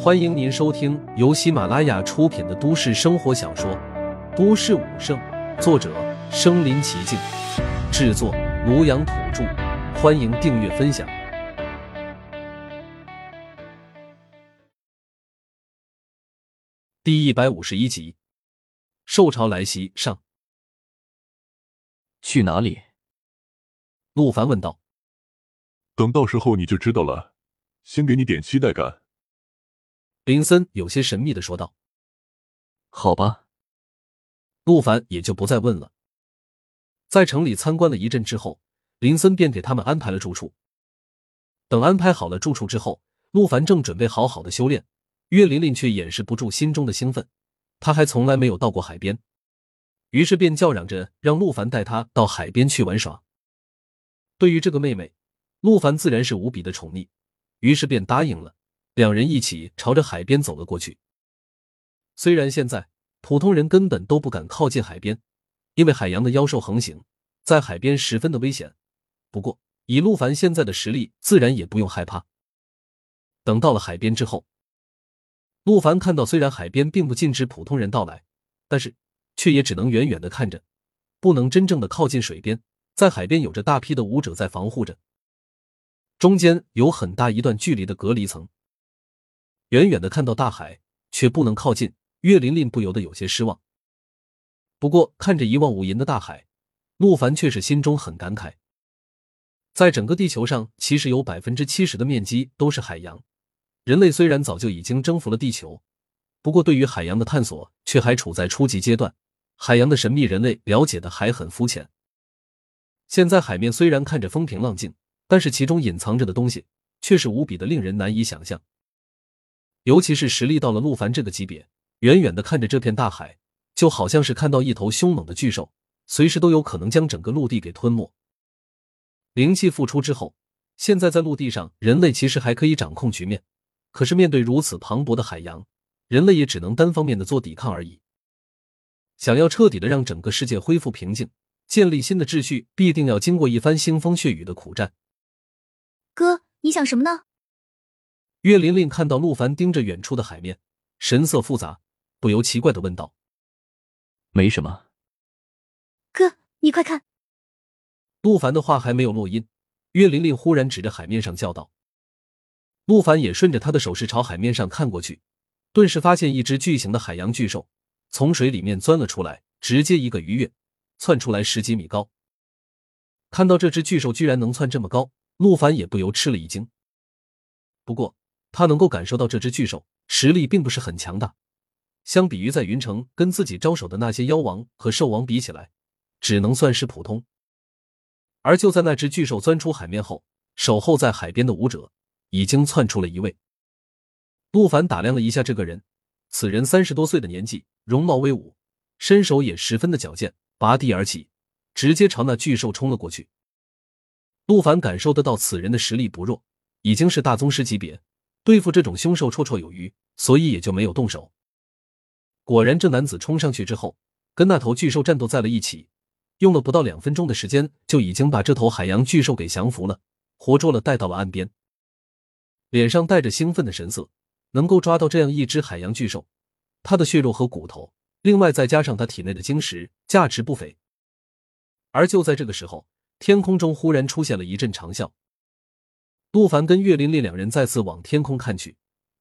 欢迎您收听由喜马拉雅出品的都市生活小说《都市武圣》，作者：身临其境，制作：庐阳土著。欢迎订阅分享。第一百五十一集，受潮来袭上。去哪里？陆凡问道。等到时候你就知道了，先给你点期待感。林森有些神秘的说道。好吧，陆凡也就不再问了。在城里参观了一阵之后，林森便给他们安排了住处。等安排好了住处之后，陆凡正准备好好的修炼，岳琳琳却掩饰不住心中的兴奋。他还从来没有到过海边，于是便叫嚷着让陆凡带他到海边去玩耍。对于这个妹妹。陆凡自然是无比的宠溺，于是便答应了。两人一起朝着海边走了过去。虽然现在普通人根本都不敢靠近海边，因为海洋的妖兽横行，在海边十分的危险。不过以陆凡现在的实力，自然也不用害怕。等到了海边之后，陆凡看到，虽然海边并不禁止普通人到来，但是却也只能远远的看着，不能真正的靠近水边。在海边有着大批的武者在防护着。中间有很大一段距离的隔离层，远远的看到大海，却不能靠近。岳琳琳不由得有些失望。不过看着一望无垠的大海，陆凡却是心中很感慨。在整个地球上，其实有百分之七十的面积都是海洋。人类虽然早就已经征服了地球，不过对于海洋的探索却还处在初级阶段。海洋的神秘，人类了解的还很肤浅。现在海面虽然看着风平浪静。但是其中隐藏着的东西却是无比的令人难以想象，尤其是实力到了陆凡这个级别，远远的看着这片大海，就好像是看到一头凶猛的巨兽，随时都有可能将整个陆地给吞没。灵气复出之后，现在在陆地上，人类其实还可以掌控局面，可是面对如此磅礴的海洋，人类也只能单方面的做抵抗而已。想要彻底的让整个世界恢复平静，建立新的秩序，必定要经过一番腥风血雨的苦战。哥，你想什么呢？岳琳琳看到陆凡盯着远处的海面，神色复杂，不由奇怪的问道：“没什么。”哥，你快看！陆凡的话还没有落音，岳琳琳忽然指着海面上叫道：“陆凡也顺着他的手势朝海面上看过去，顿时发现一只巨型的海洋巨兽从水里面钻了出来，直接一个鱼跃，窜出来十几米高。看到这只巨兽居然能窜这么高！”陆凡也不由吃了一惊，不过他能够感受到这只巨兽实力并不是很强大，相比于在云城跟自己招手的那些妖王和兽王比起来，只能算是普通。而就在那只巨兽钻出海面后，守候在海边的武者已经窜出了一位。陆凡打量了一下这个人，此人三十多岁的年纪，容貌威武，身手也十分的矫健，拔地而起，直接朝那巨兽冲了过去。陆凡感受得到此人的实力不弱，已经是大宗师级别，对付这种凶兽绰绰有余，所以也就没有动手。果然，这男子冲上去之后，跟那头巨兽战斗在了一起，用了不到两分钟的时间，就已经把这头海洋巨兽给降服了，活捉了，带到了岸边。脸上带着兴奋的神色，能够抓到这样一只海洋巨兽，它的血肉和骨头，另外再加上它体内的晶石，价值不菲。而就在这个时候。天空中忽然出现了一阵长啸，陆凡跟岳琳琳两人再次往天空看去，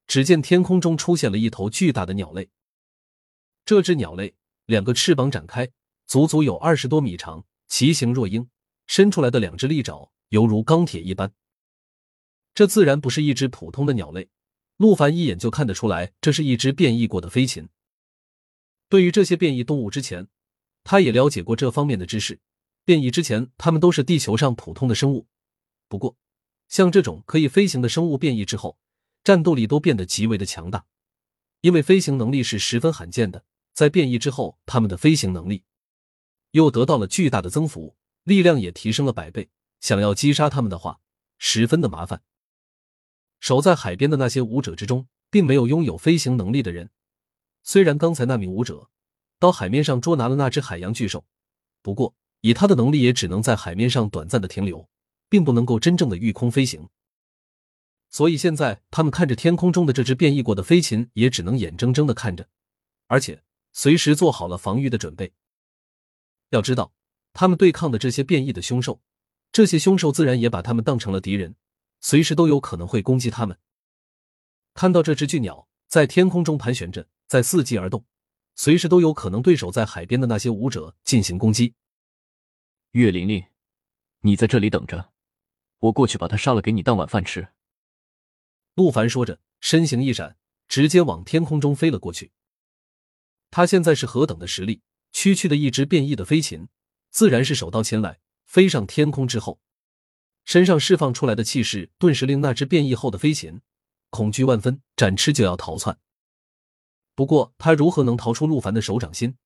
只见天空中出现了一头巨大的鸟类。这只鸟类两个翅膀展开，足足有二十多米长，其形若鹰，伸出来的两只利爪犹如钢铁一般。这自然不是一只普通的鸟类，陆凡一眼就看得出来，这是一只变异过的飞禽。对于这些变异动物，之前他也了解过这方面的知识。变异之前，他们都是地球上普通的生物。不过，像这种可以飞行的生物变异之后，战斗力都变得极为的强大，因为飞行能力是十分罕见的。在变异之后，他们的飞行能力又得到了巨大的增幅，力量也提升了百倍。想要击杀他们的话，十分的麻烦。守在海边的那些武者之中，并没有拥有飞行能力的人。虽然刚才那名武者到海面上捉拿了那只海洋巨兽，不过。以他的能力，也只能在海面上短暂的停留，并不能够真正的御空飞行。所以现在他们看着天空中的这只变异过的飞禽，也只能眼睁睁的看着，而且随时做好了防御的准备。要知道，他们对抗的这些变异的凶兽，这些凶兽自然也把他们当成了敌人，随时都有可能会攻击他们。看到这只巨鸟在天空中盘旋着，在伺机而动，随时都有可能对手在海边的那些武者进行攻击。岳玲玲，你在这里等着，我过去把他杀了，给你当晚饭吃。陆凡说着，身形一闪，直接往天空中飞了过去。他现在是何等的实力！区区的一只变异的飞禽，自然是手到擒来。飞上天空之后，身上释放出来的气势，顿时令那只变异后的飞禽恐惧万分，展翅就要逃窜。不过，他如何能逃出陆凡的手掌心？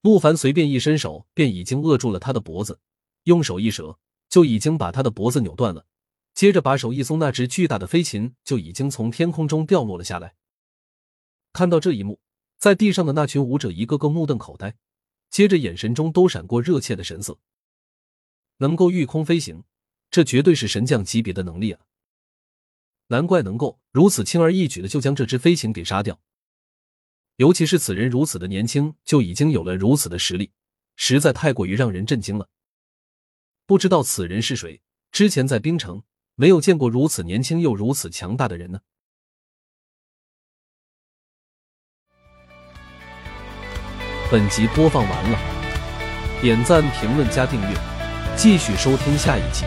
陆凡随便一伸手，便已经扼住了他的脖子，用手一折，就已经把他的脖子扭断了。接着把手一松，那只巨大的飞禽就已经从天空中掉落了下来。看到这一幕。在地上的那群舞者一个个目瞪口呆，接着眼神中都闪过热切的神色。能够御空飞行，这绝对是神将级别的能力啊！难怪能够如此轻而易举的就将这只飞禽给杀掉。尤其是此人如此的年轻，就已经有了如此的实力，实在太过于让人震惊了。不知道此人是谁？之前在冰城没有见过如此年轻又如此强大的人呢。本集播放完了，点赞、评论、加订阅，继续收听下一集。